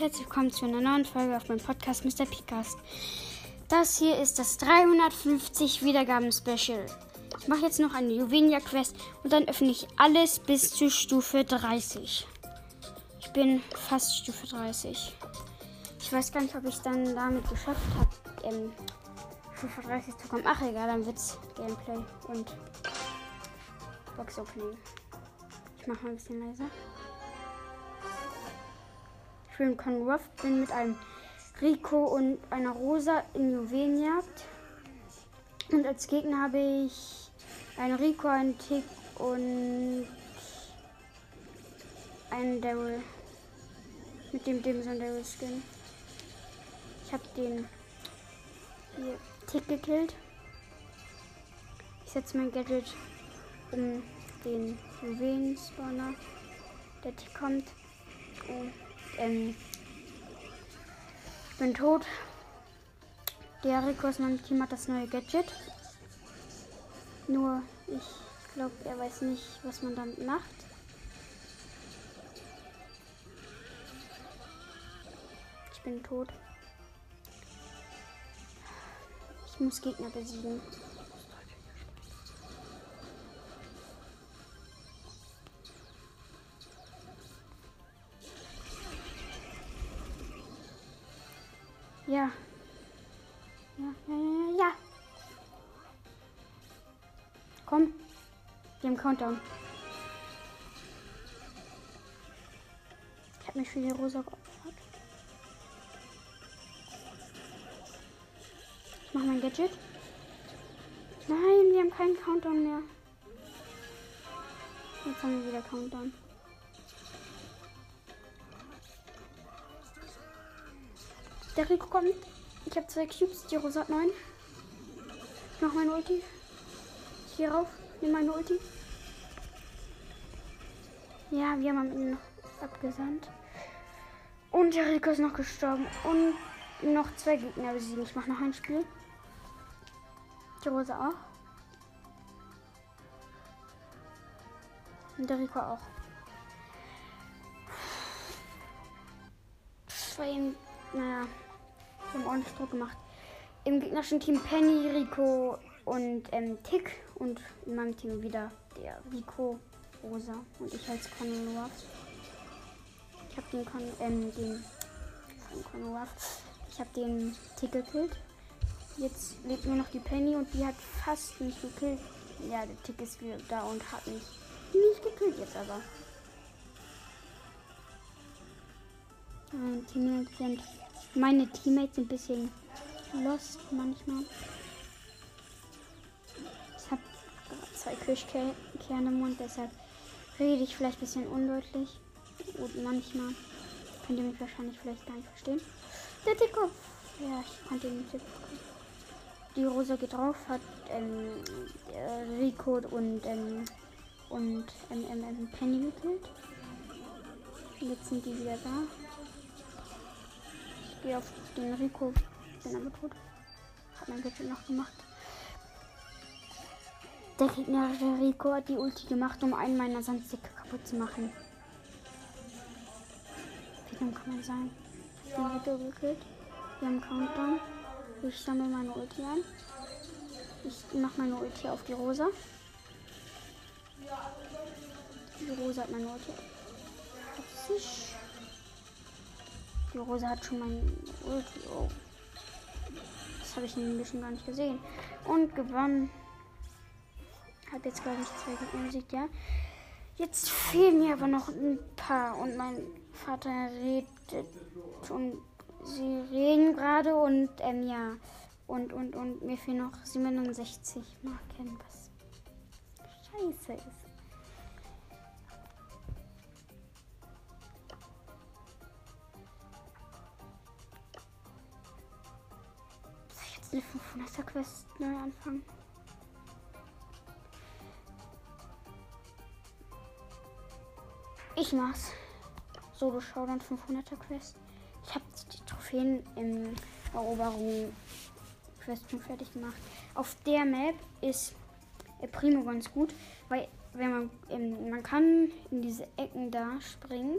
herzlich willkommen zu einer neuen Folge auf meinem Podcast Mr. Picast. Das hier ist das 350 Wiedergaben-Special. Ich mache jetzt noch eine Juvenia-Quest und dann öffne ich alles bis zu Stufe 30. Ich bin fast Stufe 30. Ich weiß gar nicht, ob ich es dann damit geschafft habe, ähm, Stufe 30 zu kommen. Ach egal, dann wird's Gameplay und Box Opening. Ich mache mal ein bisschen leiser. Bin Conruff, bin mit einem Rico und einer Rosa in Juwelenjagd. Und als Gegner habe ich einen Rico, einen Tick und einen Daryl. Mit dem Dimson Daryl Skin. Ich habe den hier Tick gekillt. Ich setze mein Gadget um den Juwelen-Spawner. Der Tick kommt. Und, ähm, ich bin tot. Der Rico aus meinem Team hat das neue Gadget. Nur ich glaube, er weiß nicht, was man damit macht. Ich bin tot. Ich muss Gegner besiegen. Ja. Ja, ja, ja, ja. Komm. Wir haben Countdown. Ich habe mich für die Rosa geopfert. Ich mache mein Gadget. Nein, wir haben keinen Countdown mehr. Jetzt haben wir wieder Countdown. Der Rico kommt. Ich habe zwei Cubes. Die Rosa hat neun. Ich mach meine Ulti. Gehe rauf. Nimm meine Ulti. Ja, wir haben Ende noch abgesandt. Und der Rico ist noch gestorben. Und noch zwei Gegner besiegen. Ich mache noch ein Spiel. Die Rosa auch. Und der Rico auch. Eben, naja, wir haben ordentlich Druck gemacht. Im gegnerischen Team Penny, Rico und ähm, Tick. Und in meinem Team wieder der Rico, Rosa und ich als Conor Ich habe den Con, ähm, den Conor Ich habe den Tick gekillt. Jetzt lebt nur noch die Penny und die hat fast mich gekillt. Ja, der Tick ist wieder da und hat mich nicht gekillt jetzt aber. Meine Teammates sind, meine Teammates sind ein bisschen lost manchmal. Ich habe zwei Kirschkerne im Mund, deshalb rede ich vielleicht ein bisschen undeutlich. Und manchmal könnt ihr mich wahrscheinlich vielleicht gar nicht verstehen. Der Dickkopf. Ja, ich konnte ihn nicht bekommen. Die Rosa geht drauf, hat ähm, äh, Rico und, ähm, und ähm, ähm, ähm, Penny gekillt. Jetzt sind die wieder da. Ich gehe auf den Rico. Bin aber tot. Hab mein Gadget noch gemacht. Der Gegner, der Rico, hat die Ulti gemacht, um einen meiner Sandsticke kaputt zu machen. Wie dumm kann man sein? Den Rico gekillt. Wir haben Countdown. Ich sammle meine Ulti ein. Ich mache meine Ulti auf die Rosa. Die Rosa hat meine Ulti. Die Rosa hat schon meine Ulti. Oh. Das habe ich ein bisschen gar nicht gesehen. Und gewonnen. Habe jetzt, glaube ich, zwei Gegner ja. Jetzt fehlen mir aber noch ein paar. Und mein Vater redet und sie reden gerade und ähm, ja. Und, und, und mir fehlen noch 67 Marken, was scheiße ist. Eine 500er Quest neu anfangen? Ich mach's. Solo Showdown 500er Quest. Ich habe die Trophäen in Eroberung Quest schon fertig gemacht. Auf der Map ist Primo ganz gut, weil wenn man ähm, man kann in diese Ecken da springen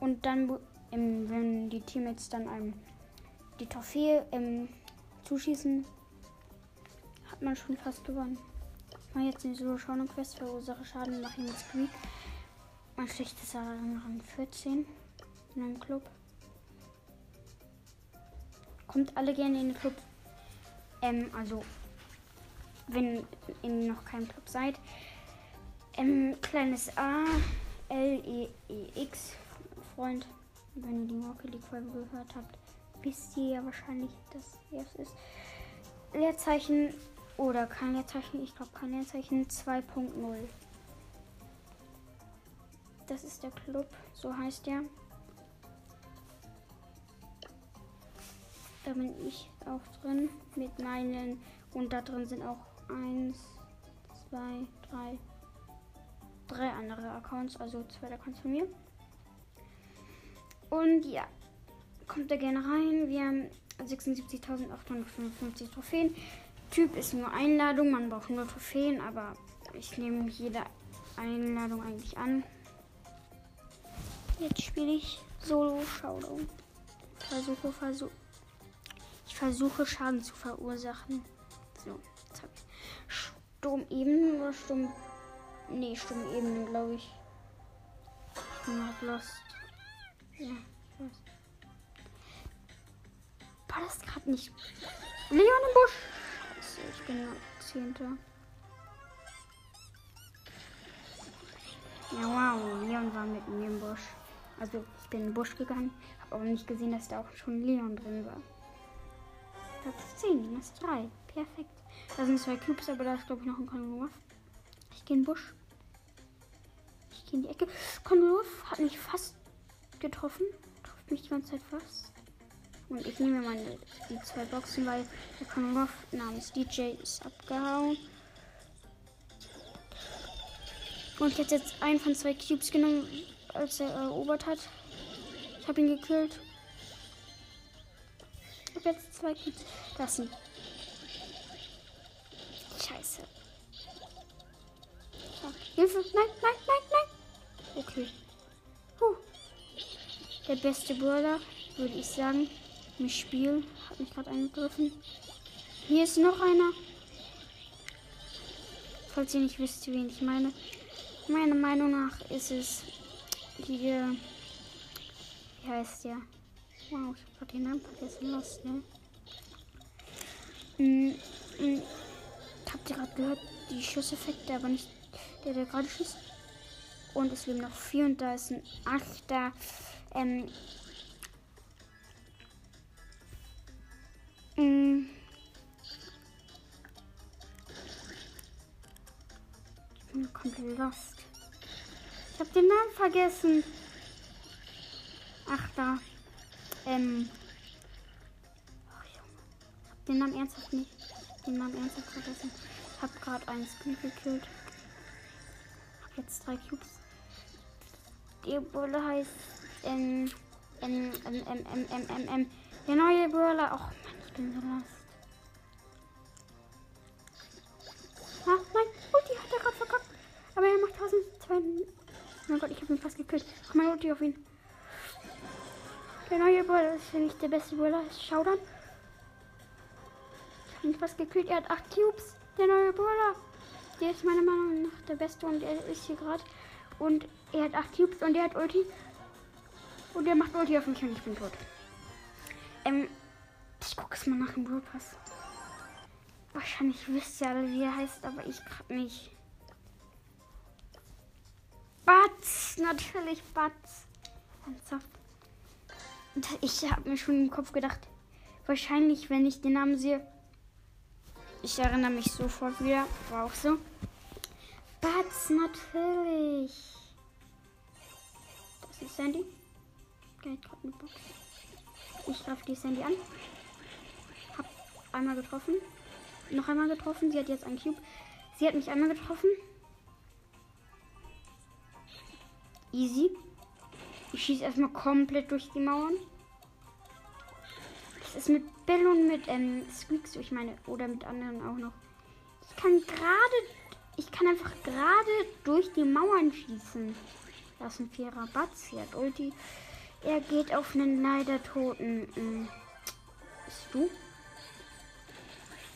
und dann ähm, wenn die Teammates dann einem die Trophäe ähm, zuschießen, hat man schon fast gewonnen. Mache jetzt eine solo shadow quest verursache Schaden, mache ihn mit Squeak. Mein schlechtes Rang 14 in einem Club. Kommt alle gerne in den Club. Ähm, also, wenn ihr noch kein Club seid. Ähm, kleines A, L, E, E, X, Freund. Wenn ihr die Rocket League Folge gehört habt, wisst ihr ja wahrscheinlich, dass es ist. Leerzeichen oder kein Leerzeichen, ich glaube kein Leerzeichen 2.0. Das ist der Club, so heißt der. Da bin ich auch drin mit meinen und da drin sind auch eins, zwei, drei, drei andere Accounts, also zwei Accounts von mir. Und ja, kommt da gerne rein. Wir haben 76.855 Trophäen. Typ ist nur Einladung, man braucht nur Trophäen, aber ich nehme jede Einladung eigentlich an. Jetzt spiele ich Solo Showdown. Versuche, versuche. Ich versuche Schaden zu verursachen. So, jetzt habe ich Sturm eben oder Sturm. Nee, Sturm eben, glaube ich. Ich bin halt lost. Ja, War das gerade nicht. Leon im Busch! Scheiße, ich bin Zehnter. Ja, wow, Leon war mit mir im Busch. Also, ich bin in den Busch gegangen, habe aber nicht gesehen, dass da auch schon Leon drin war. Platz 10, das ist 3. Perfekt. Da sind zwei Cubes, aber da ist, glaube ich, noch ein Konwurf. Ich gehe in den Busch. Ich gehe in die Ecke. Konwurf hat mich fast getroffen. Trifft mich die ganze Zeit fast. Und ich nehme meine die zwei Boxen, weil der Konwurf namens DJ ist abgehauen. Und ich hätte jetzt einen von zwei Cubes genommen, als er erobert hat. Ich habe ihn gekillt. Ich habe jetzt zwei Cubes. Das sind. Scheiße. Hilfe! Nein, nein, nein, nein! Okay. Puh. Der beste Brawler, würde ich sagen, im Spiel. Hat mich gerade angegriffen. Hier ist noch einer. Falls ihr nicht wisst, wen ich meine. Meiner Meinung nach ist es hier. Wie heißt der? Wow, ich habe gerade den Namen vergessen. Was, ne? Mm, mm. Habt ihr gerade gehört? Die Schusseffekte, aber nicht der, der gerade schießt. Und es leben noch vier und da ist ein achter. Ähm, Ich bin komplett lost. Ich habe den Namen vergessen. Ach da. Ähm. Oh, Junge. Ich hab den Namen ernsthaft nicht. Den Namen ernsthaft vergessen. Ich hab gerade einen Skin gekillt. Hab jetzt drei Cubes. Die Bulle heißt. Ähm. Ähm, ähm, ähm, ähm, ähm, ähm, ähm. Der neue Brawler. Oh Mann, so lost. Ah, nein. Die hat er gerade verkackt. Aber er macht 1200. Oh mein Gott, ich habe ihn fast gekillt. Ach, mein Ulti auf ihn. Der neue Brawler ist nicht der beste Brawler. Showdown. Ich habe ihn fast gekillt. Er hat 8 Cubes. Der neue Brawler. Der ist meiner Meinung nach der beste und er ist hier gerade. Und er hat 8 Cubes und er hat Ulti. Und er macht Ulti auf mich und ich bin tot. Ähm, ich gucke es mal nach dem Brawl Pass. Wahrscheinlich wisst ihr alle, wie er heißt, aber ich gerade nicht. Batz, natürlich Batz. Ernsthaft. Ich habe mir schon im Kopf gedacht, wahrscheinlich, wenn ich den Namen sehe, ich erinnere mich sofort wieder, war auch so. Batz, natürlich. Das ist Sandy. Ich greife die Sandy an. Einmal getroffen. Noch einmal getroffen. Sie hat jetzt einen Cube. Sie hat mich einmal getroffen. Easy. Ich schieße erstmal komplett durch die Mauern. Das ist mit Bill und mit ähm, Squeaks, ich meine, oder mit anderen auch noch. Ich kann gerade, ich kann einfach gerade durch die Mauern schießen. Da ist ein vierer Batz, hier hat Ulti. Er geht auf einen leider Toten. Hm. Bist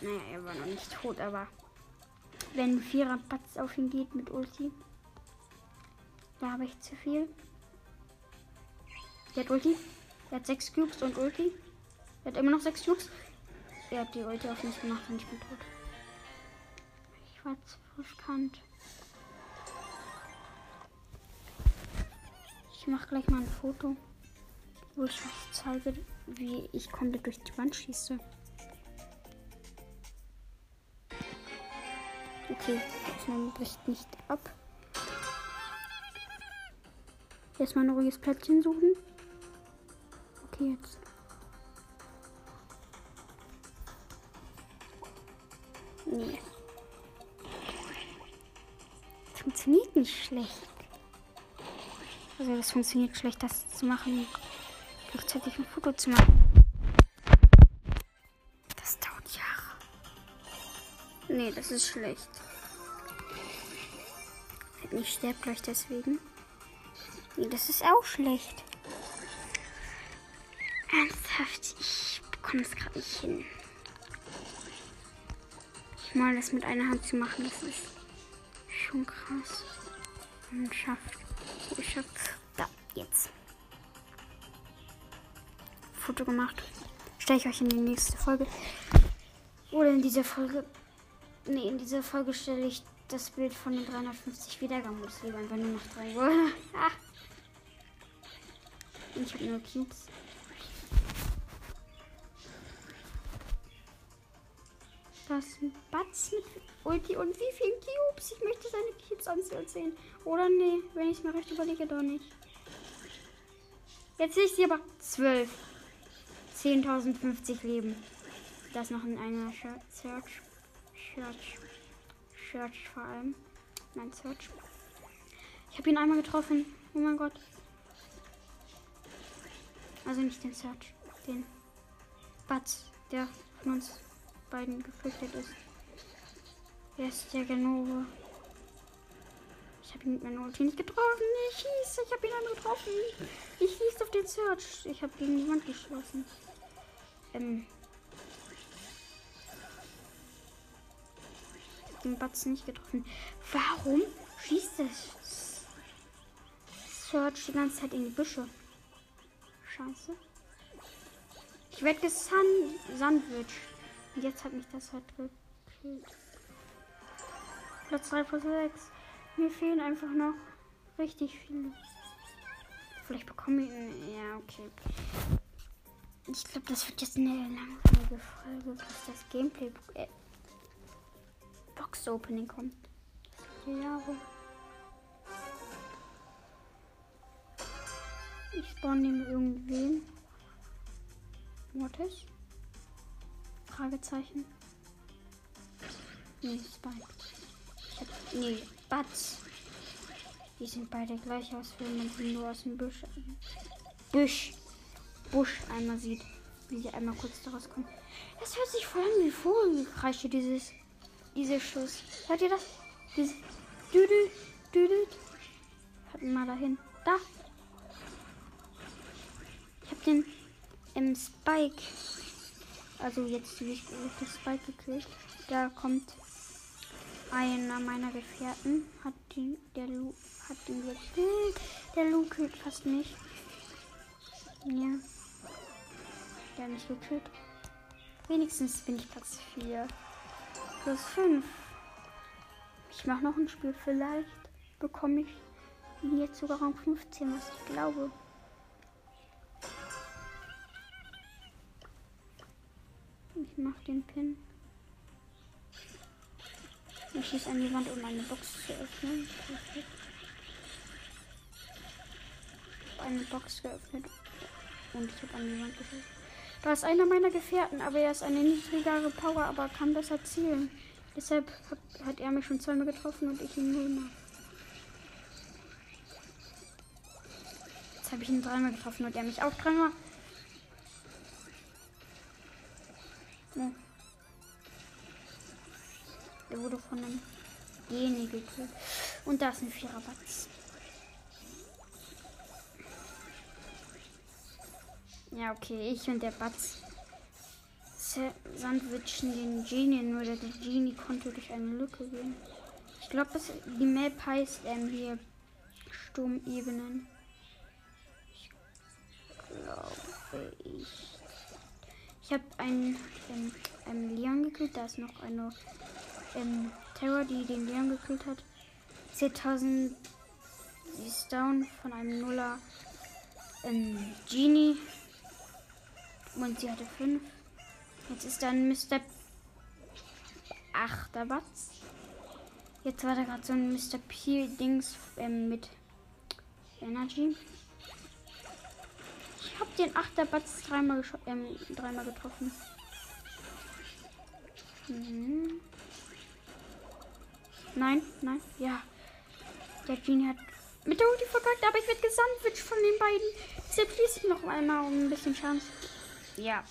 Naja, er war noch nicht tot, aber wenn ein Vierer Batz auf ihn geht mit Ulti, da habe ich zu viel. Der hat Ulti. Er hat sechs Cubes und Ulti. Er hat immer noch sechs Cubes. Er hat die Ulti auf mich gemacht und ich bin tot. Ich war zu riskant. Ich mache gleich mal ein Foto, wo ich euch zeige, wie ich komplett durch die Wand schieße. Okay, Aufnahme bricht nicht ab. Erstmal ein ruhiges Plätzchen suchen. Okay, jetzt. Nee. Funktioniert nicht schlecht. Also das funktioniert schlecht, das zu machen. Gleichzeitig ein Foto zu machen. Nee, das ist schlecht. Ich sterbe gleich deswegen. Nee, das ist auch schlecht. Ernsthaft, ich bekomme es gerade nicht hin. Ich mal das mit einer Hand zu machen, das ist schon krass. Und schafft. Ich schafft. Da, jetzt. Foto gemacht. Stelle ich euch in die nächste Folge. Oder in dieser Folge. Nee, in dieser Folge stelle ich das Bild von den 350 Wiedergaben. Das lieber einfach nur noch drei. Ah. Ich habe nur Cubes. Das ist ein Batzen mit Ulti und wie viele Cubes? Ich möchte seine Cubes anzählen sehen. Oder nee, wenn ich es mir recht überlege, doch nicht. Jetzt sehe ich sie aber 12. 10.050 Leben. Das noch in einer Search. Search. Search vor allem. Nein, Search. Ich habe ihn einmal getroffen. Oh mein Gott. Also nicht den Search. Den Batz, der von uns beiden geflüchtet ist. Wer ist der Genove? Ich habe ihn mit meiner Ulti nicht getroffen. Ich schieße. Ich habe ihn einmal getroffen. Ich schieße auf den Search. Ich habe gegen die Wand geschossen. Ähm. Den Batz nicht getroffen. Warum schießt das Search die ganze Zeit in die Büsche? Scheiße. Ich werde gesandwich. Und jetzt hat mich das halt gekillt. Platz 3 von 6. Mir fehlen einfach noch richtig viele. Vielleicht bekomme ich. Ja, okay. Ich glaube, das wird jetzt eine langweilige Folge, bis das Gameplay äh, Box Opening kommt. Jahre. Ich spawn neben irgendwen. Mortis? Fragezeichen. Nee, Spike. Ich hab, nee, Batz. Die sind beide gleich aus, wenn man sie nur aus dem Busch. Busch. Busch einmal sieht. Wie sie einmal kurz daraus kommen. Das hört sich voll an wie Vogelkreische, dieses. Dieser Schuss. Hört ihr das? Dieses. Düdel. Düdel. Hat mal dahin. Da. Ich hab den im Spike. Also jetzt die wichtige Spike gekriegt. Da kommt einer meiner Gefährten. Hat den, der Lu hat den gekillt. Der Lu killt fast nicht. Ja. Der hat mich gekillt. Wenigstens bin ich Platz 4. Plus 5. Ich mache noch ein Spiel. Vielleicht bekomme ich jetzt sogar Rang 15, was ich glaube. Ich mach den Pin. Ich schieße an die Wand, um eine Box zu öffnen. Perfekt. Eine Box geöffnet und ich habe an die Wand geschossen. Da ist einer meiner Gefährten, aber er ist eine niedrigere Power, aber kann besser zielen. Deshalb hat, hat er mich schon zweimal getroffen und ich ihn nullmal. Jetzt habe ich ihn dreimal getroffen und er mich auch dreimal. Ne. Der wurde von einem Genie gekillt. Und da ist ein Viererbatz. Ja, okay, ich und der Batz sandwichen den Genie, nur der Genie konnte durch eine Lücke gehen. Ich glaube, die Map heißt ähm, hier Sturmebenen. Ich glaube, ich. Ich habe einen, ähm, einen Leon gekillt. Da ist noch eine ähm, Terror, die den Leon gekillt hat. 10.000 Sie ist down von einem Nuller ähm, Genie. Und sie hatte 5. Jetzt ist dann Mr. Achterbatz. Jetzt war da gerade so ein Mr. P-Dings ähm, mit Energy. Ich habe den Achterbatz dreimal, ähm, dreimal getroffen. Mhm. Nein, nein, ja. Der Genie hat mit der Ulti verkackt, aber ich werde gesandwiched von den beiden. Deshalb fließt noch einmal um ein bisschen Chance. Ja.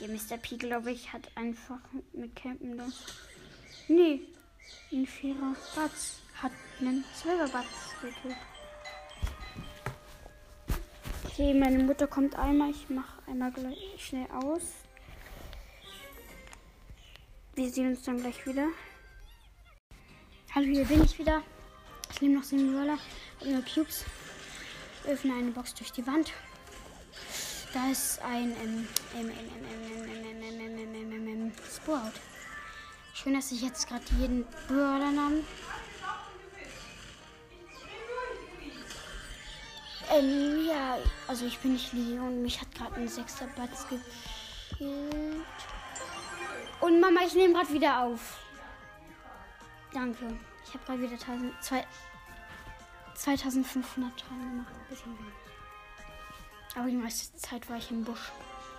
Der Mr. P, glaube ich, hat einfach mit Campen das. Nee. Ein vierer Batz hat einen zwölfer Batz gekillt. Okay, meine Mutter kommt einmal. Ich mache einmal gleich schnell aus. Wir sehen uns dann gleich wieder. Hallo, hier bin ich wieder. Ich nehme noch einen Roller und nur Cubes. Öffne eine Box durch die Wand. Da ist ein ähm, ähm, ähm, Sprout. Schön, dass ich jetzt gerade jeden Brawler-Namen. Ähm, ja, also ich bin nicht Leon. Mich hat gerade ein sechster Batz gekillt. Und Mama, ich nehme gerade wieder auf. Danke. Ich habe gerade wieder 1000, 2, 2500 Teile gemacht. Bisschen wenig. Aber die meiste Zeit war ich im Busch,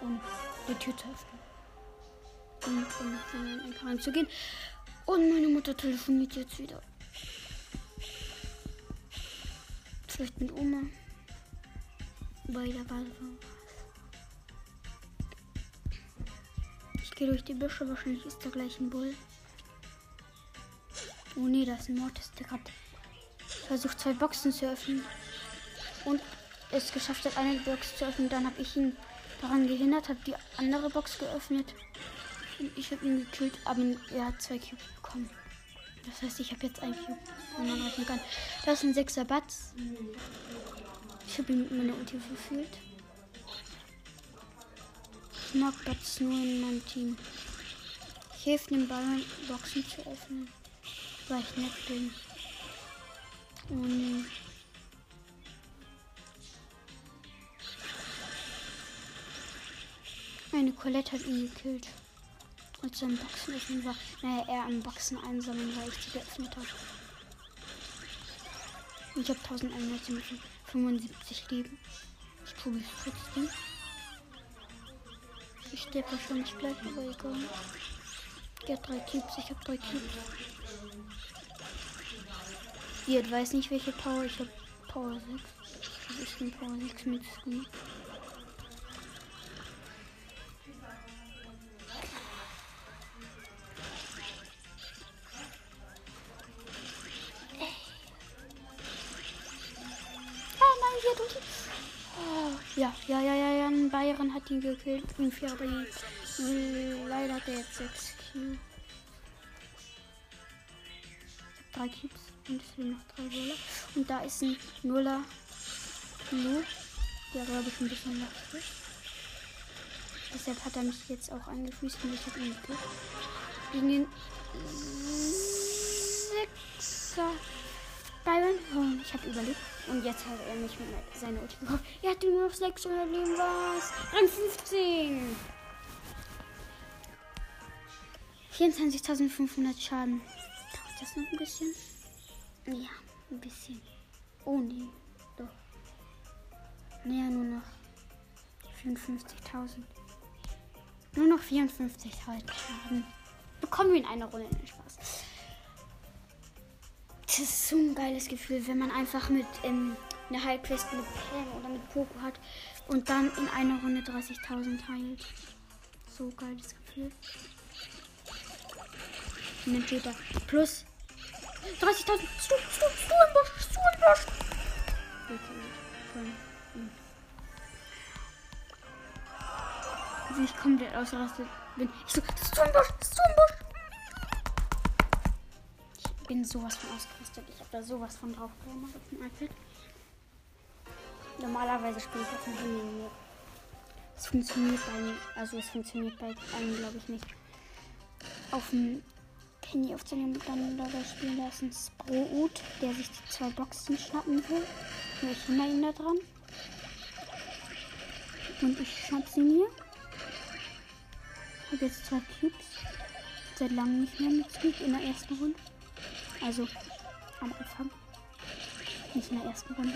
um die Tür zu öffnen. Und um in den Enker reinzugehen. Und meine Mutter telefoniert jetzt wieder. Vielleicht mit Oma. Bei der Ball Ich gehe durch die Büsche. Wahrscheinlich ist da gleich ein Bull. Oh nee, das ist ein Mortis, der gerade versucht, zwei Boxen zu öffnen. Und es geschafft hat, eine Box zu öffnen. Dann habe ich ihn daran gehindert, habe die andere Box geöffnet. Und ich habe ihn gekillt, aber er hat zwei Cubes bekommen. Das heißt, ich habe jetzt ein Cube, wo man rechnen kann. Das ist ein 6er Batz. Ich habe ihn mit meiner Ulti mag Batz nur in meinem Team. Ich helfe den Ball, Boxen zu öffnen weil ich nett bin. Und eine Colette hat ihn gekillt. Er im Boxen öffnen war. Naja, er am Boxen einsammeln, weil ich die geöffnet habe. Und ich habe 1175 Leben. Ich probiere es trotzdem. Ich sterbe wahrscheinlich gleich, aber egal. Der hat drei Cubes, ich habe drei Cubes. Die weiß nicht welche Power. Ich habe Power 6. Das ist Power 6 mit Squeak. Bayern hat ihn gekillt. Irgendwie, aber leider hat er jetzt 6 Kills. drei Cubes und es fehlen noch drei Brawler. Und da ist ein Nuller Lu, der glaube ich ein bisschen lastig. Deshalb hat er mich jetzt auch angefüßt und ich habe ihn gekillt. Gegen den Sechser Byron. Oh, ich habe überlebt. Und jetzt hat er mich mit seiner Ulti gekauft. Er hat nur noch 600 Leben. Was? Rang 15. 24.500 Schaden das noch ein bisschen? Ja, ein bisschen. Oh nee, doch. Naja, nur noch 54.000. Nur noch 54.000 Schaden. Bekommen wir in einer Runde den Spaß. Das ist so ein geiles Gefühl, wenn man einfach mit ähm, einer Heilquest mit Pam oder mit Poco hat und dann in einer Runde 30.000 heilt. So geiles Gefühl. Und dann steht plus 30.000. Stu, Stu, Stu im Busch, Stu im Busch. Okay, voll. Hm. wie ich komplett ausgerastet bin. Ich so, das ist so ein Busch, das ist so ein Busch. Ich bin sowas von ausgerastet. Ich habe da sowas von drauf gemacht auf dem iPad. Normalerweise spiele ich auf dem Handy. Es funktioniert bei mir, also es funktioniert bei einem, glaube ich, nicht. Auf dem Handy aufzunehmen dann dabei spielen. Ein Sprout, der sich die zwei Boxen schnappen will. Und ich hindere ihn da dran. Und ich schnapp sie mir. Habe jetzt zwei Cubes. Seit langem nicht mehr mit Squeak in der ersten Runde. Also am Anfang. Nicht in der ersten Runde.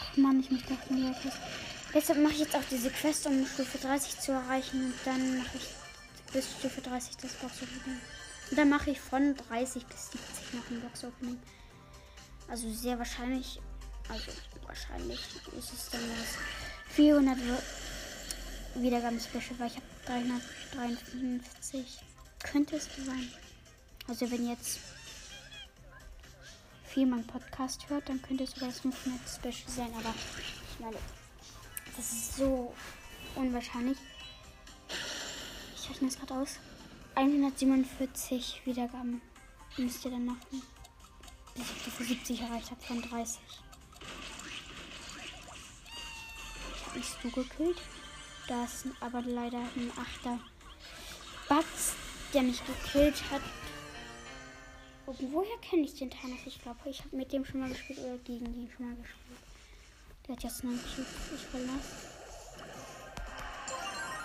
Ach Mann, ich möchte auch nie etwas. Deshalb mache ich jetzt auch diese Quest, um Stufe 30 zu erreichen. Und dann mache ich bis Stufe 30 das Box-Opening. Und dann mache ich von 30 bis 70 noch ein Box-Opening. Also sehr wahrscheinlich, also wahrscheinlich ist es dann das 400 Wiedergaben-Special, weil ich habe 353. Könnte es sein. Also wenn jetzt viel mein Podcast hört, dann könnte es sogar das 500 Special sein. Aber ich meine, das ist so unwahrscheinlich. Ich rechne es gerade aus. 147 Wiedergaben müsst ihr dann machen. Bis ich Stufe 70 erreicht habe von 30. Ich habe mich so gekillt. Da ist aber leider ein achter Batz, der mich gekillt hat. Woher kenne ich den Thanos? Ich glaube, ich habe mit dem schon mal gespielt oder gegen den schon mal gespielt. Der hat jetzt einen Cube. Ich verlasse.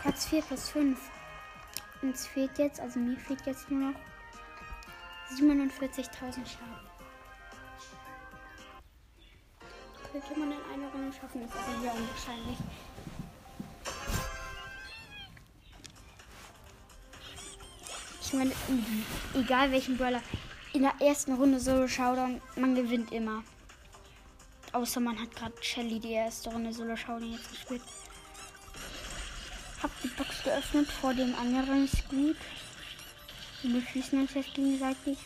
Platz 4 plus 5. Uns fehlt jetzt, also mir fehlt jetzt nur noch 47.000 Schaden. Könnte man in einer Runde schaffen, ist aber sehr unwahrscheinlich. Ich meine, egal welchen Brawler, in der ersten Runde Solo Showdown, man gewinnt immer. Außer man hat gerade Shelly die erste Runde Solo Showdown jetzt gespielt. Hab die Box geöffnet vor dem anderen Squeak. Wir schießen uns jetzt gegenseitig.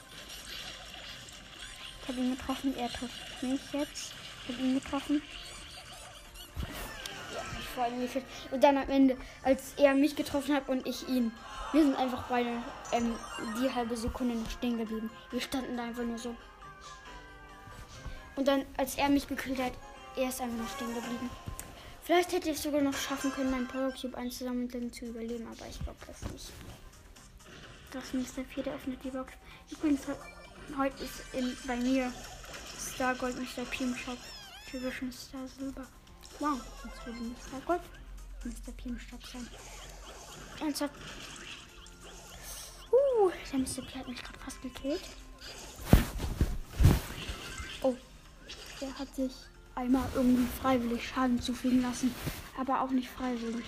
Ich habe ihn getroffen, er trifft mich jetzt. Ich habe ihn getroffen. Vor allem gefällt. Und dann am Ende, als er mich getroffen hat und ich ihn. Wir sind einfach beide ähm, die halbe Sekunde noch stehen geblieben. Wir standen da einfach nur so. Und dann, als er mich gekillt hat, er ist einfach noch stehen geblieben. Vielleicht hätte ich sogar noch schaffen können, meinen Power Cube einzusammeln zu überleben, aber ich glaube das nicht. Das. 4, der öffnet die Box. Übrigens, heute ist in, bei mir Star Gold Mr. P im Shop. Typischen Star Silber. Wow, jetzt würde Star Gold Mr. P im Shop sein. Ernsthaft. Uh, der Mr. P hat mich gerade fast gekillt. Oh, der hat sich einmal irgendwie freiwillig Schaden zufügen lassen. Aber auch nicht freiwillig.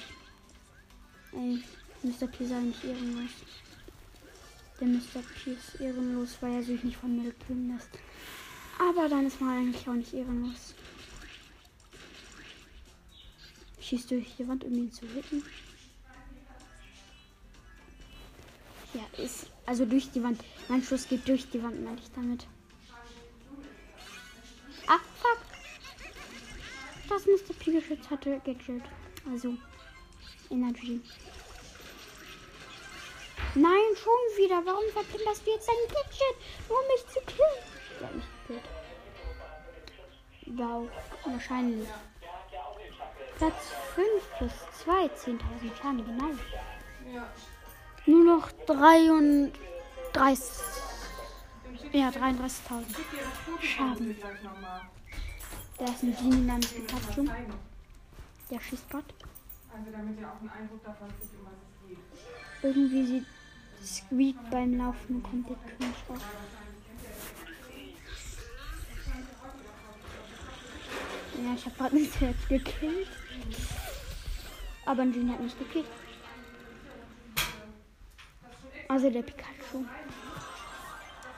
Ey, Mr. P sei nicht ehrenlos. Der Mr. P ist ehrenlos, weil er sich nicht von mir killen lässt. Aber dann ist man eigentlich auch nicht ehrenlos. Schießt durch die Wand, um ihn zu hitten. Ja, ist. Also durch die Wand. Mein Schuss geht durch die Wand, meine ich damit. Ah, fuck. Das Mr. P geschützt hatte Gadget. Also Energy. Nein, schon wieder. Warum verpinderst du jetzt dein Gadget? Nur um mich zu killen. Ja, mich gekillt. Wow, wahrscheinlich. Platz 5 plus 2, 10.000 Schaden, genau. Ja. Nur noch 33. Ja, 33.000 Schaden. Da ist ein Genie namens Pikachu. Der schießt Gott. Also damit ihr auch einen Eindruck davon kriegt, um was es geht. Irgendwie sieht Squeak beim Laufen komplett cringe aus. Ja, ich habe gerade mich selbst gekillt. Aber Genie hat mich gekillt. Also der Pikachu.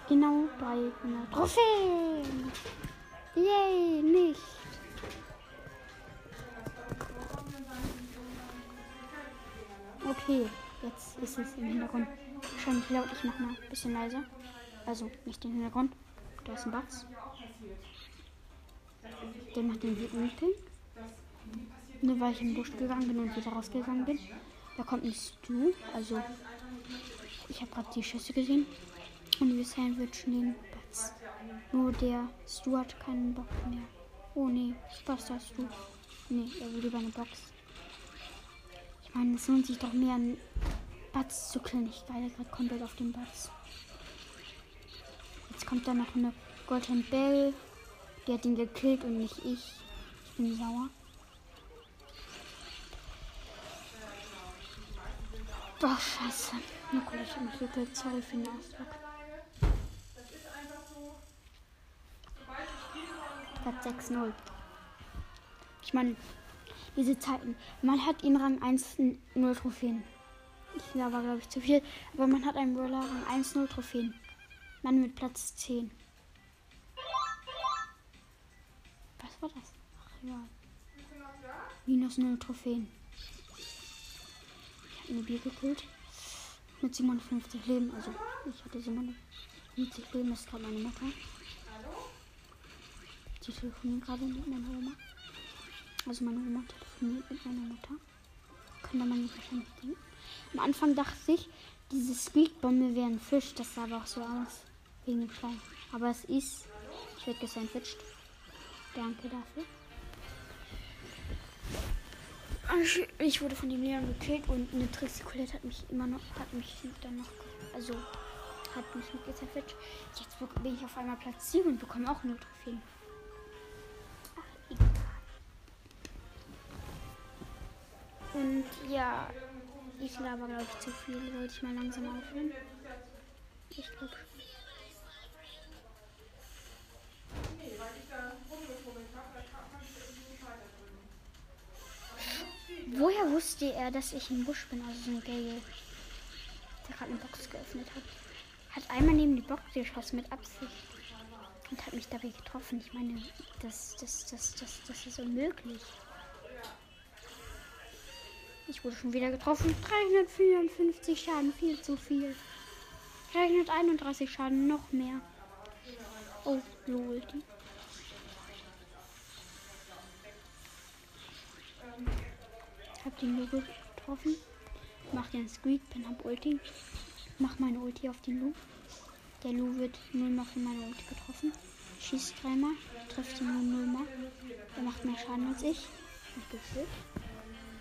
Genau 300 Trophäen. Yay, nicht. Okay, jetzt ist es im Hintergrund wahrscheinlich laut. Ich mach mal ein bisschen leiser. Also nicht den Hintergrund. Da ist ein Batz. Der macht den Wütenden. Nur weil ich im Busch gegangen bin und wieder rausgegangen bin. Da kommt ein Stu. Also, ich habe gerade die Schüsse gesehen. Und wir sandwichen den Batz. Nur der Stu hat keinen Bock mehr. Oh nee, was hast du? Nee, er will lieber eine Box. Ich meine, es lohnt sich doch mehr, einen Batz zu killen. Ich geile gerade komplett auf den Batz. Jetzt kommt da noch eine Golden Bell. Der hat ihn gekillt und nicht ich. Ich bin sauer. Doch, scheiße. Na gut, ich hab mich gekillt. Sorry für den Ausdruck. Platz 6-0. Ich meine, diese Zeiten. Man hat ihn Rang 1 0 Trophäen. Ich war, glaube ich, zu viel. Aber man hat einen Brawler Rang 1 0 Trophäen. Man mit Platz 10. Was war das? Ach ja. Minus 0 Trophäen. Habe eine Bier gekillt. Mit 57 Leben. Also, ich hatte 57 Leben. Das ist gerade meine Mutter. Die telefonieren gerade mit meiner Oma. Also meine Oma telefoniert mit meiner Mutter. Könnte man sich wahrscheinlich denken. Am Anfang dachte ich, diese Squeakbombe wäre ein Fisch. Das sah aber auch so aus. Wegen dem Schleim. Aber es ist. Ich werde gesandwiched. Danke dafür. Ich wurde von dem Leon gekillt und eine Trixie Colette hat mich immer noch, hat mich dann noch, also hat mich mit. Jetzt bin ich auf einmal Platz 7 und bekomme auch nur Trophäen. Ach, egal. Und ja, ich laber glaube ich zu viel. Sollte ich mal langsam aufhören? Ich glaube Woher wusste er, dass ich im Busch bin? Also so ein Gale, der gerade eine Box geöffnet hat. Hat einmal neben die Box geschossen mit Absicht. Und hat mich dabei getroffen. Ich meine, das, das, das, das, das ist unmöglich. Ich wurde schon wieder getroffen. 354 Schaden, viel zu viel. 331 Schaden, noch mehr. Oh, lol. Hab den Lu getroffen. Mach den Squeak, bin hab Ulti. Mach meine Ulti auf den Lu. Der Lu wird nur noch in meine Ulti getroffen. Schießt dreimal, trifft ihn nur nullmal. Er macht mehr Schaden als ich.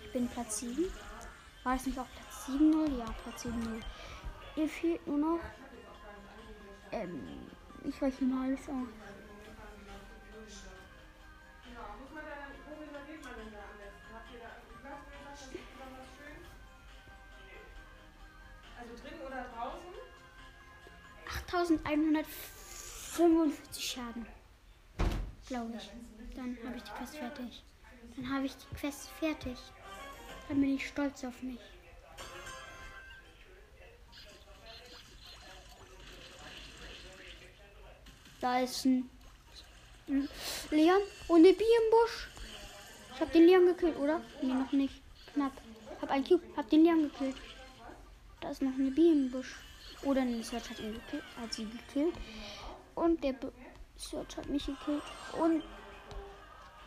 Ich bin Platz 7. War es nicht auch Platz 7-0? Ja, Platz 7-0. Ihr fehlt nur noch. Ähm, ich nicht mal alles auf. 8155 Schaden. Glaube ich. Dann habe ich die Quest fertig. Dann habe ich die Quest fertig. Dann bin ich stolz auf mich. Da ist ein Leon und eine Bee im Busch. Ich habe den Leon gekillt, oder? Nee, noch nicht. Knapp. Hab einen Cube, hab den Leon gekillt. Da ist noch eine Bee im Busch. Oder ein Search hat ihn gekillt, hat sie gekillt. Und der Be Search hat mich gekillt. Und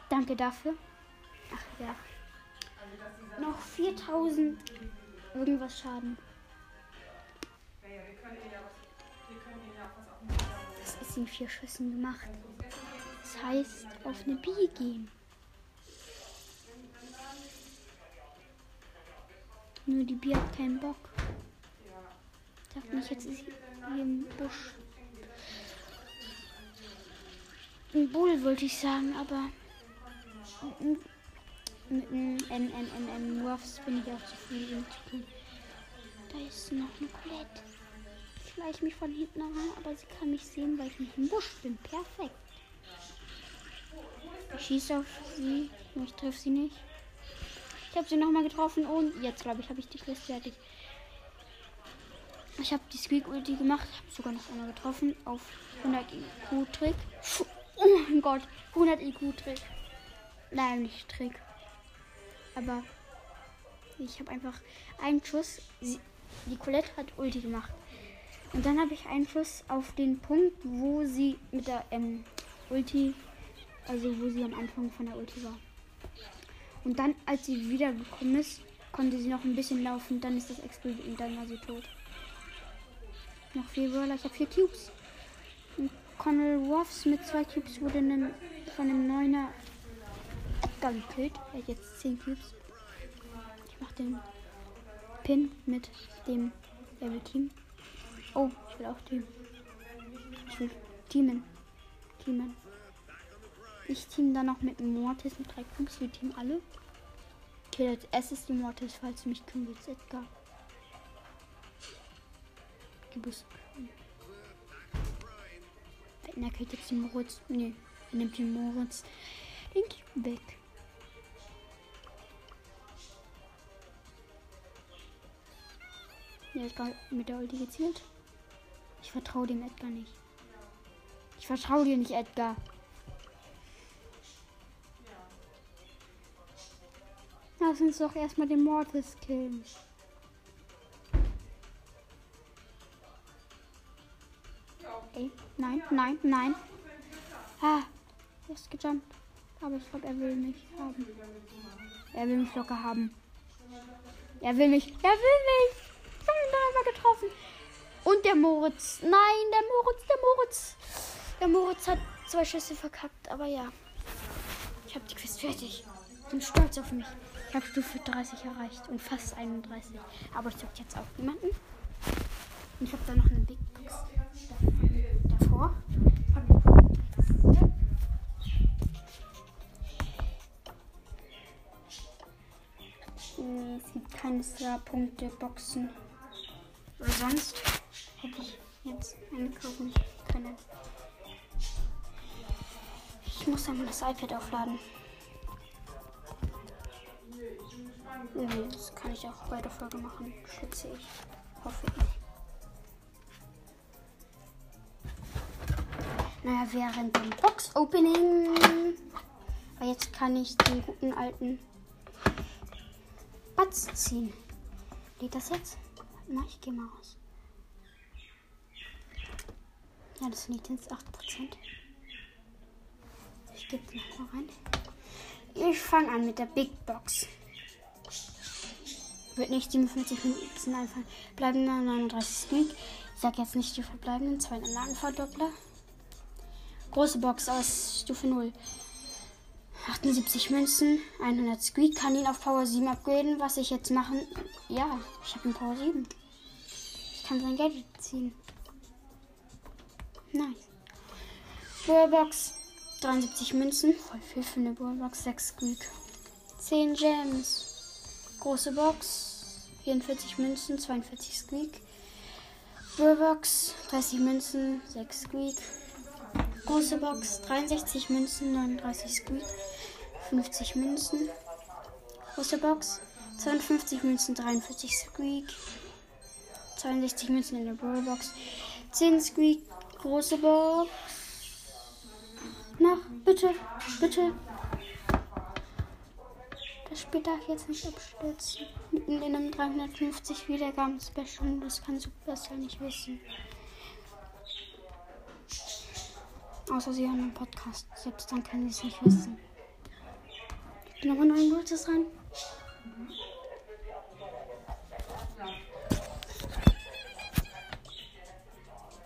danke dafür. Ach ja. Noch 4000 irgendwas Schaden. Das ist in vier Schüssen gemacht. Das heißt, auf eine Bee gehen. Nur die Bee hat keinen Bock. Sagt nicht, jetzt sie im Busch. Ein Bull wollte ich sagen, aber mit einem MMMM Ruffs bin ich auch zufrieden. Da ist noch eine Colette. Ich schleiche mich von hinten ran, aber sie kann mich sehen, weil ich nicht im Busch bin. Perfekt. Ich schieße auf sie, ich treffe sie nicht. Ich habe sie nochmal getroffen und jetzt glaube ich, habe ich die Quest fertig. Ich habe die Squeak Ulti gemacht, habe sogar noch einer getroffen auf 100 IQ Trick. Oh mein Gott, 100 IQ Trick. Nein, nicht Trick. Aber ich habe einfach einen Schuss. Die Colette hat Ulti gemacht. Und dann habe ich einen Schuss auf den Punkt, wo sie mit der ähm, Ulti, also wo sie am Anfang von der Ulti war. Und dann, als sie wiedergekommen ist, konnte sie noch ein bisschen laufen. Dann ist das explodiert und dann war sie tot. Noch vier Brawler. Ich habe vier Cubes. Und Connell Ruffs mit zwei Cubes wurde einem, von einem Neuner Edgar gekillt. Er hat jetzt zehn Cubes. Ich mache den Pin mit dem Level Team. Oh, ich will auch teamen. Ich will teamen. Teamen. Ich team dann noch mit Mortis mit drei Cubes. Wir teamen alle. Okay, als erstes die Mortis, falls du mich kümmern willst, Edgar. Du bist. Er kriegt jetzt den Moritz. Nee, er nimmt den Moritz. Den Cube weg. Der ist gerade mit der Ulti gezielt. Ich vertraue dem Edgar nicht. Ich vertraue dir nicht, Edgar. Lass uns doch erstmal den Mortis killen. Nein, nein, nein. Ah, er ist gejumpt. Aber ich glaube, er will mich haben. Er will mich locker haben. Er will mich. Er will mich. Ich habe ihn da einmal getroffen. Und der Moritz. Nein, der Moritz, der Moritz. Der Moritz hat zwei Schüsse verkackt. Aber ja. Ich habe die Quest fertig. Ich bin stolz auf mich. Ich habe Stufe 30 erreicht und fast 31. Aber ich zocke jetzt auch niemanden. Und ich habe da noch eine Big Box davor. Nee, es gibt keine Star-Punkte, Boxen. Oder sonst hätte ich jetzt eine kaufen können. Ich muss einmal das iPad aufladen. Nee, das kann ich auch bei der Folge machen, schätze ich. Hoffe ich. Naja, während dem Box-Opening. Aber jetzt kann ich den guten alten Batz ziehen. Geht das jetzt? Na, ich gehe mal raus. Ja, das liegt jetzt 8%. Ich gebe noch mal rein. Ich fange an mit der Big Box. Wird nicht 57 Minuten einfallen. Bleiben 39 Squeak. Ich sag jetzt nicht die verbleibenden. Zwei Anlagenverdoppler. Große Box aus Stufe 0. 78 Münzen, 100 Squeak. Kann ihn auf Power 7 upgraden. Was ich jetzt machen? Ja, ich habe ihn Power 7. Ich kann sein Gadget ziehen. Nice. Box 73 Münzen. Voll viel für eine Box. 6 Squeak. 10 Gems. Große Box. 44 Münzen, 42 Squeak. Box 30 Münzen, 6 Squeak. Große Box 63 Münzen, 39 Squeak. 50 Münzen. Große Box 52 Münzen, 43 Squeak. 62 Münzen in der Box. 10 Squeak. Große Box. Na, bitte, bitte. Das Spiel darf jetzt nicht abstürzen. Mitten in einem 350 Wiedergaben-Special. Das kann Supercell nicht wissen. Außer sie hören einen Podcast. Selbst dann können sie es nicht wissen. Ich bin aber noch ein Gutes dran.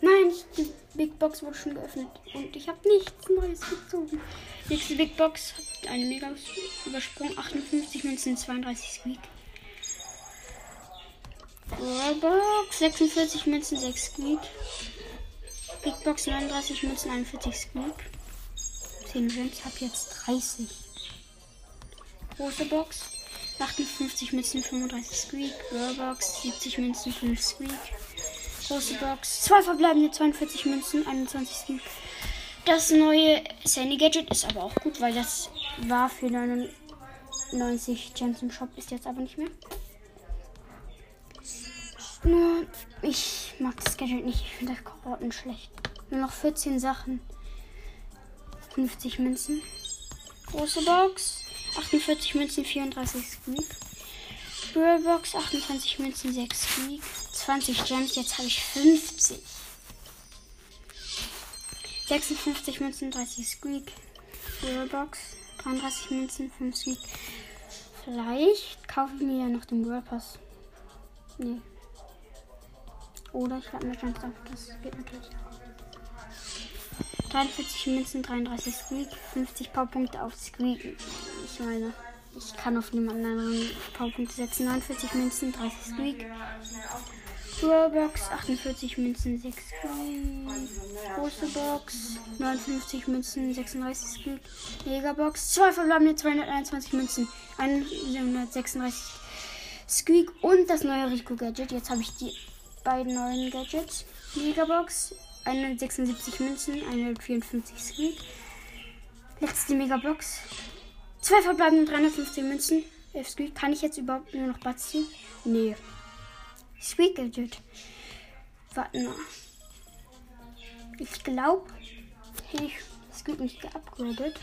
Nein, die Big Box wurde schon geöffnet. Und ich habe nichts Neues gezogen. Nächste Big Box hat eine mega Übersprung. 58 Münzen, 32 Squeak. Box 46 Münzen, 6 Squeak. Big Box 39 Münzen, 41 Squeak. 10 Gems, hab jetzt 30. Große Box 58 Münzen, 35 Squeak. Box 70 Münzen, 5 Squeak. Große Box. Zwei verbleibende 42 Münzen, 21 Squeak. Das neue Sandy Gadget ist aber auch gut, weil das war für 99 Gems im Shop, ist jetzt aber nicht mehr. Nur, ich mag das Gadget nicht. Ich finde das Karotten schlecht. Nur noch 14 Sachen. 50 Münzen. Große Box. 48 Münzen, 34 Squeak. Brawl Box, 28 Münzen, 6 Squeak. 20 Gems, jetzt habe ich 50. 56 Münzen, 30 Squeak. Brawl Box, 33 Münzen, 5 Squeak. Vielleicht kaufe ich mir ja noch den World Pass. Nee. Oder ich lade mir Chance auf. Das geht natürlich auch. 43 Münzen, 33 Squeak, 50 Powerpunkte auf Squeak. Ich meine, ich kann auf niemanden anderen Powerpunkte setzen. 49 Münzen, 30 Squeak. Box, 48 Münzen, 6 Squeak. Große Box, 59 Münzen, 36 Squeak. Megabox, 2 verbleibende 221 Münzen, 136 Squeak und das neue Rico Gadget. Jetzt habe ich die beiden neuen Gadgets. Megabox, 176 Münzen, 154 Squeak. Letzte Megabox. Zwei verbleibende 350 Münzen. 11 Squeak. Kann ich jetzt überhaupt nur noch Batz ziehen? Nee. Squeak Gadget. Warte mal. Ich glaube, hätte ich Squeak nicht geupgradet,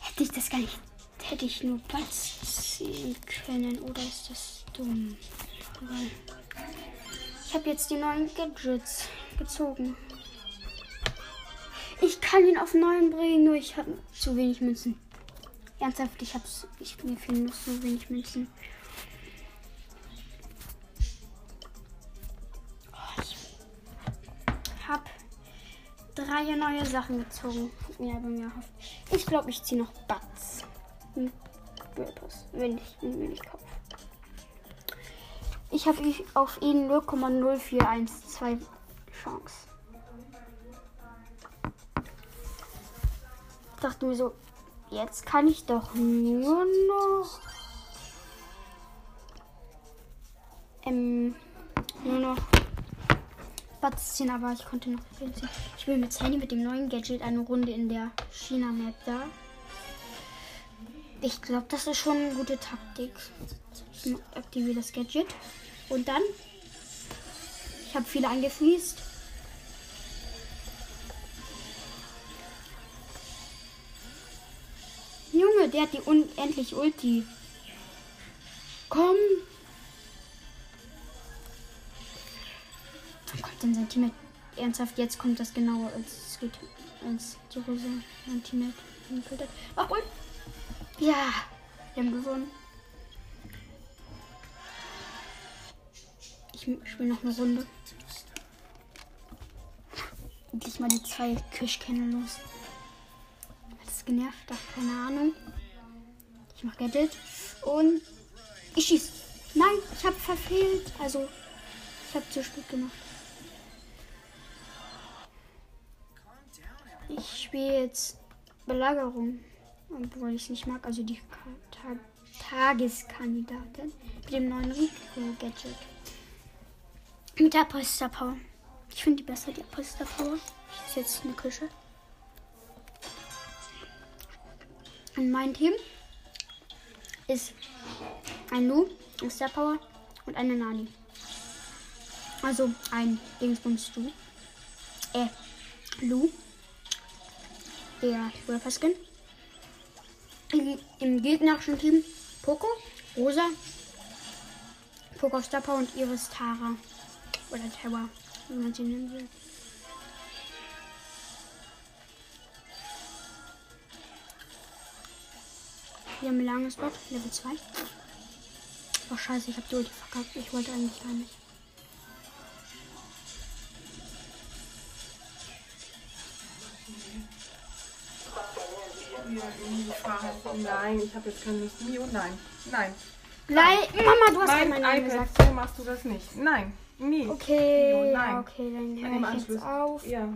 hätte ich das gar nicht. Hätte ich nur Batz ziehen können. Oder ist das dumm? Weil ich habe jetzt die neuen Gadgets gezogen. Ich kann ihn auf 9 bringen, nur ich habe zu wenig Münzen. Ernsthaft, ich hab's. Ich, mir fehlen nur so wenig Münzen. Oh, ich hab drei neue Sachen gezogen. Ja, bei mir hofft. Ich glaube, ich ziehe noch Bats. Hm, wenn ich ihn mir nicht kaufe. Ich habe auf ihn 0,0412 Chance. Ich dachte mir so, jetzt kann ich doch nur noch ähm, nur noch Batz ziehen, aber ich konnte noch. Ich will mit Sandy mit dem neuen Gadget eine Runde in der China-Map da. Ich glaube, das ist schon eine gute Taktik. Ich aktiviere das Gadget. Und dann? Ich habe viele angefriest. Junge, der hat die unendlich Ulti. Komm. Dann kommt denn sein Teammate. Ernsthaft, jetzt kommt das genauer als. Als die Rose mein Teammate. Ach, und? Ja, wir haben gewonnen. Ich spiele noch eine Runde. Endlich mal die zwei Kirschkerne los. Hat es genervt? Ach, keine Ahnung. Ich mach Gadget. Und ich schieß. Nein, ich habe verfehlt. Also, ich habe zu spät gemacht. Ich spiele jetzt Belagerung. Obwohl ich es nicht mag. Also die Tag Tageskandidatin. Mit dem neuen Rico-Gadget. Mit der Apostel Power. Ich finde die besser, die Apostel Power. Ich ist jetzt eine Küche. Und mein Team ist ein Lu, ein Star Power und eine Nani. Also ein Dingsbums Du. Äh, Lu. Der Rapper Skin. Im gegnerischen Team Poco, Rosa, Poco Star Power und Iris Tara. Oder Tower, wie man sie nennen will. Wir haben ein langes Bot, Level 2. Oh scheiße, ich habe die Ulti verkackt. Ich wollte eigentlich gar nicht. Nein, ich habe jetzt keine Lust. Mio, nein. Nein. Nein, Mama, du hast mein mein iPad, gesagt. so machst du das nicht. Nein, nie. Okay, nein. okay, dann höre ich Anschluss. jetzt auf. Ja,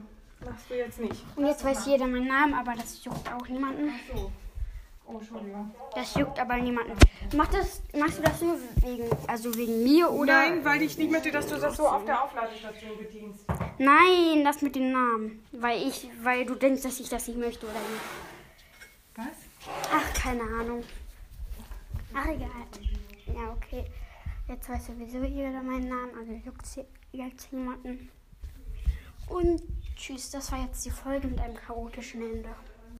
machst du jetzt nicht. Und jetzt weiß jeder meinen Namen, aber das juckt auch niemanden. Ach so. Oh, Entschuldigung. Das juckt aber niemanden. Mach das, machst du das nur wegen, also wegen mir oder? Nein, weil ich nicht möchte, dass du das so auf der Aufladestation bedienst. Nein, das mit dem Namen. Weil ich, weil du denkst, dass ich das nicht möchte oder nicht. Was? Ach, keine Ahnung. Ach, egal. Ja, okay. Jetzt weiß sowieso jeder meinen Namen, also juckt jetzt niemanden. Und tschüss, das war jetzt die Folge mit einem chaotischen Ende.